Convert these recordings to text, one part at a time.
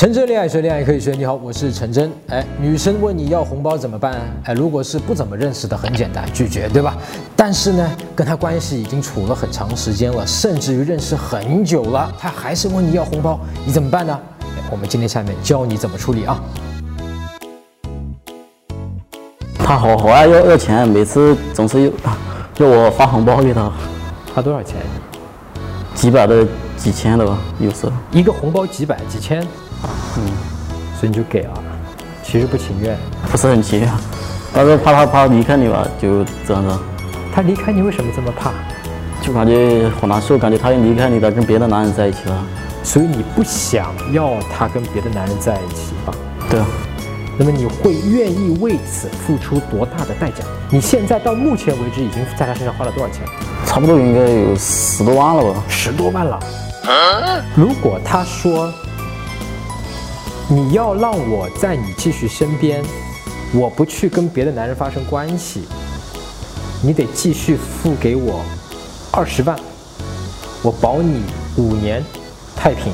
陈真恋爱学，恋爱可以学。你好，我是陈真。哎，女生问你要红包怎么办？哎，如果是不怎么认识的，很简单，拒绝，对吧？但是呢，跟他关系已经处了很长时间了，甚至于认识很久了，他还是问你要红包，你怎么办呢？我们今天下面教你怎么处理啊。他好好爱要要钱，每次总是要 要我发红包给他，发多少钱？几百的、几千的吧，有时候。一个红包几百、几千，嗯，所以你就给啊。其实不情愿，不是很情愿，但是怕他怕离开你吧，就这样子。他离开你为什么这么怕？就感觉好难受，感觉他要离开你了，跟别的男人在一起了。所以你不想要他跟别的男人在一起吧？对啊。那么你会愿意为此付出多大的代价？你现在到目前为止已经在他身上花了多少钱？差不多应该有十多万了吧？十多万了。如果他说你要让我在你继续身边，我不去跟别的男人发生关系，你得继续付给我二十万，我保你五年太平，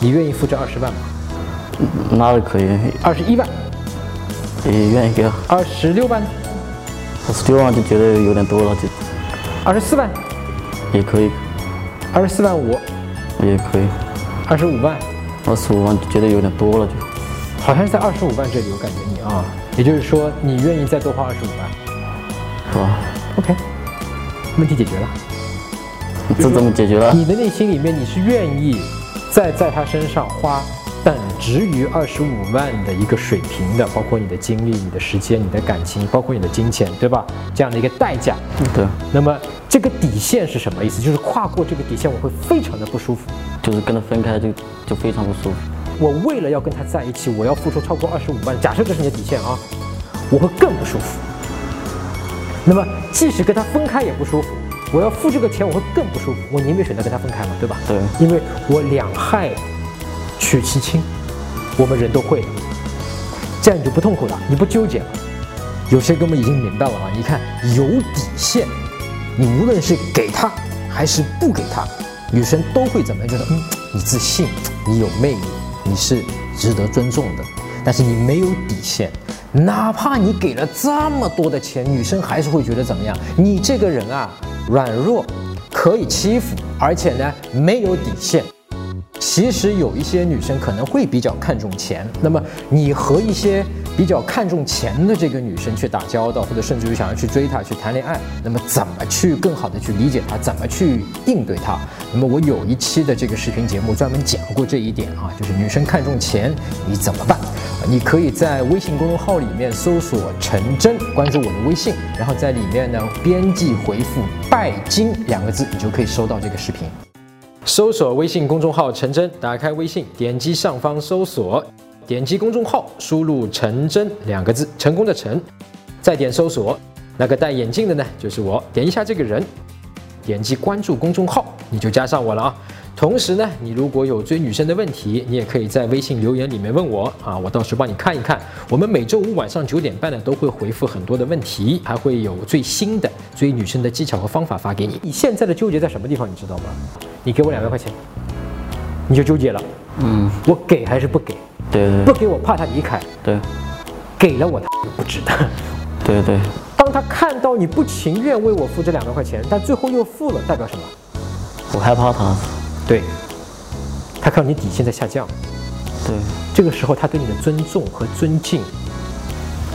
你愿意付这二十万吗？那可以。二十一万，也愿意给。二十六万，二十六万就觉得有点多了，就。二十四万，也可以。二十四万五，也可以。二十五万，二十五万就觉得有点多了，就。好像是在二十五万这里，我感觉你啊，也就是说你愿意再多花二十五万，是吧？OK，问题解决了。这怎么解决了？你的内心里面你是愿意再在他身上花。等值于二十五万的一个水平的，包括你的精力、你的时间、你的感情，包括你的金钱，对吧？这样的一个代价。对。那么这个底线是什么意思？就是跨过这个底线，我会非常的不舒服。就是跟他分开就就非常不舒服。我为了要跟他在一起，我要付出超过二十五万，假设这是你的底线啊，我会更不舒服。那么即使跟他分开也不舒服，我要付这个钱，我会更不舒服。我宁愿选择跟他分开嘛，对吧？对。因为我两害。取其轻，我们人都会的，这样你就不痛苦了，你不纠结了。有些哥们已经明白了啊！你看有底线，你无论是给他还是不给他，女生都会怎么样？觉得嗯，你自信，你有魅力，你是值得尊重的。但是你没有底线，哪怕你给了这么多的钱，女生还是会觉得怎么样？你这个人啊，软弱，可以欺负，而且呢，没有底线。其实有一些女生可能会比较看重钱，那么你和一些比较看重钱的这个女生去打交道，或者甚至于想要去追她、去谈恋爱，那么怎么去更好的去理解她，怎么去应对她？那么我有一期的这个视频节目专门讲过这一点啊，就是女生看重钱你怎么办？你可以在微信公众号里面搜索陈真，关注我的微信，然后在里面呢编辑回复拜金两个字，你就可以收到这个视频。搜索微信公众号“陈真”，打开微信，点击上方搜索，点击公众号，输入“陈真”两个字，成功的“陈”，再点搜索，那个戴眼镜的呢，就是我，点一下这个人，点击关注公众号，你就加上我了啊。同时呢，你如果有追女生的问题，你也可以在微信留言里面问我啊，我到时帮你看一看。我们每周五晚上九点半呢，都会回复很多的问题，还会有最新的追女生的技巧和方法发给你。你现在的纠结在什么地方，你知道吗？你给我两万块钱，你就纠结了。嗯，我给还是不给？对对。不给我怕他离开。对。给了我他就不值得。对对。当他看到你不情愿为我付这两万块钱，但最后又付了，代表什么？我害怕他。对，他看到你底线在下降，对，这个时候他对你的尊重和尊敬，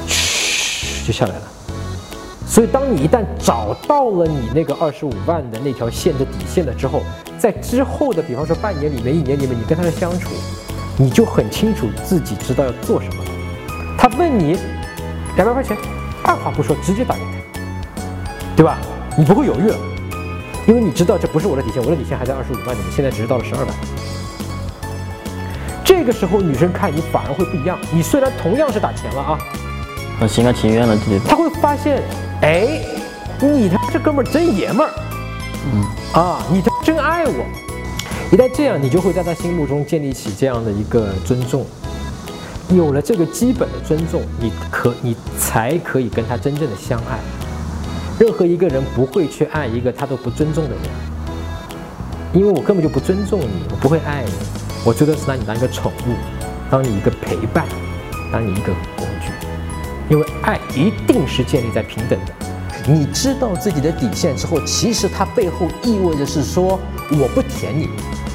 嘘就下来了。所以，当你一旦找到了你那个二十五万的那条线的底线了之后，在之后的，比方说半年里面、一年里面，你跟他的相处，你就很清楚自己知道要做什么了。他问你两万块钱，二话不说直接打给他，对吧？你不会犹豫了。因为你知道这不是我的底线，我的底线还在二十五万里面，现在只是到了十二万。这个时候女生看你反而会不一样。你虽然同样是打钱了啊，我心甘情愿了，对他会发现，哎，你他这哥们儿真爷们儿，嗯，啊，你他真爱我。一旦这样，你就会在他心目中建立起这样的一个尊重。有了这个基本的尊重，你可你才可以跟他真正的相爱。任何一个人不会去爱一个他都不尊重的人，因为我根本就不尊重你，我不会爱你。我最多是拿你当一个宠物，当你一个陪伴，当你一个工具。因为爱一定是建立在平等的。你知道自己的底线之后，其实它背后意味着是说我不舔你，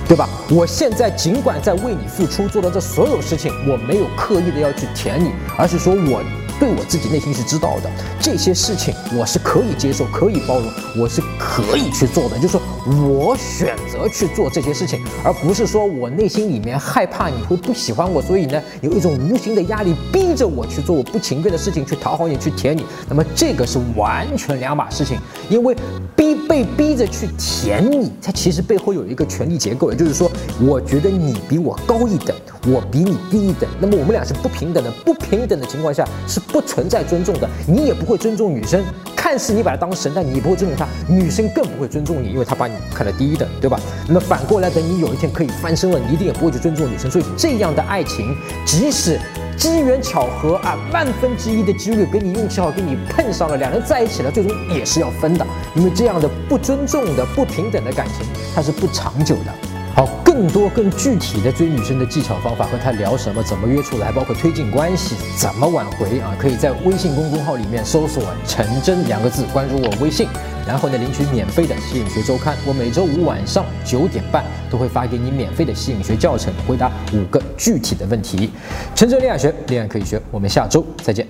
对吧？我现在尽管在为你付出，做的这所有事情，我没有刻意的要去舔你，而是说我。对我自己内心是知道的，这些事情我是可以接受、可以包容，我是可以去做的。就是说我选择去做这些事情，而不是说我内心里面害怕你会不喜欢我，所以呢有一种无形的压力逼着我去做我不情愿的事情，去讨好你，去舔你。那么这个是完全两码事情，因为逼被逼着去舔你，它其实背后有一个权力结构，也就是说，我觉得你比我高一等，我比你低一等，那么我们俩是不平等的，不平等的情况下是。不存在尊重的，你也不会尊重女生。看似你把她当神，但你不会尊重她，女生更不会尊重你，因为她把你看得低的，对吧？那么反过来，等你有一天可以翻身了，你一定也不会去尊重女生。所以这样的爱情，即使机缘巧合啊，万分之一的几率给你运气好，给你碰上了，两人在一起了，最终也是要分的，因为这样的不尊重的、不平等的感情，它是不长久的。好，更多更具体的追女生的技巧方法，和她聊什么，怎么约出来，包括推进关系，怎么挽回啊？可以在微信公众号里面搜索“陈真”两个字，关注我微信，然后呢领取免费的吸引学周刊。我每周五晚上九点半都会发给你免费的吸引学教程，回答五个具体的问题。陈真恋爱学，恋爱可以学。我们下周再见。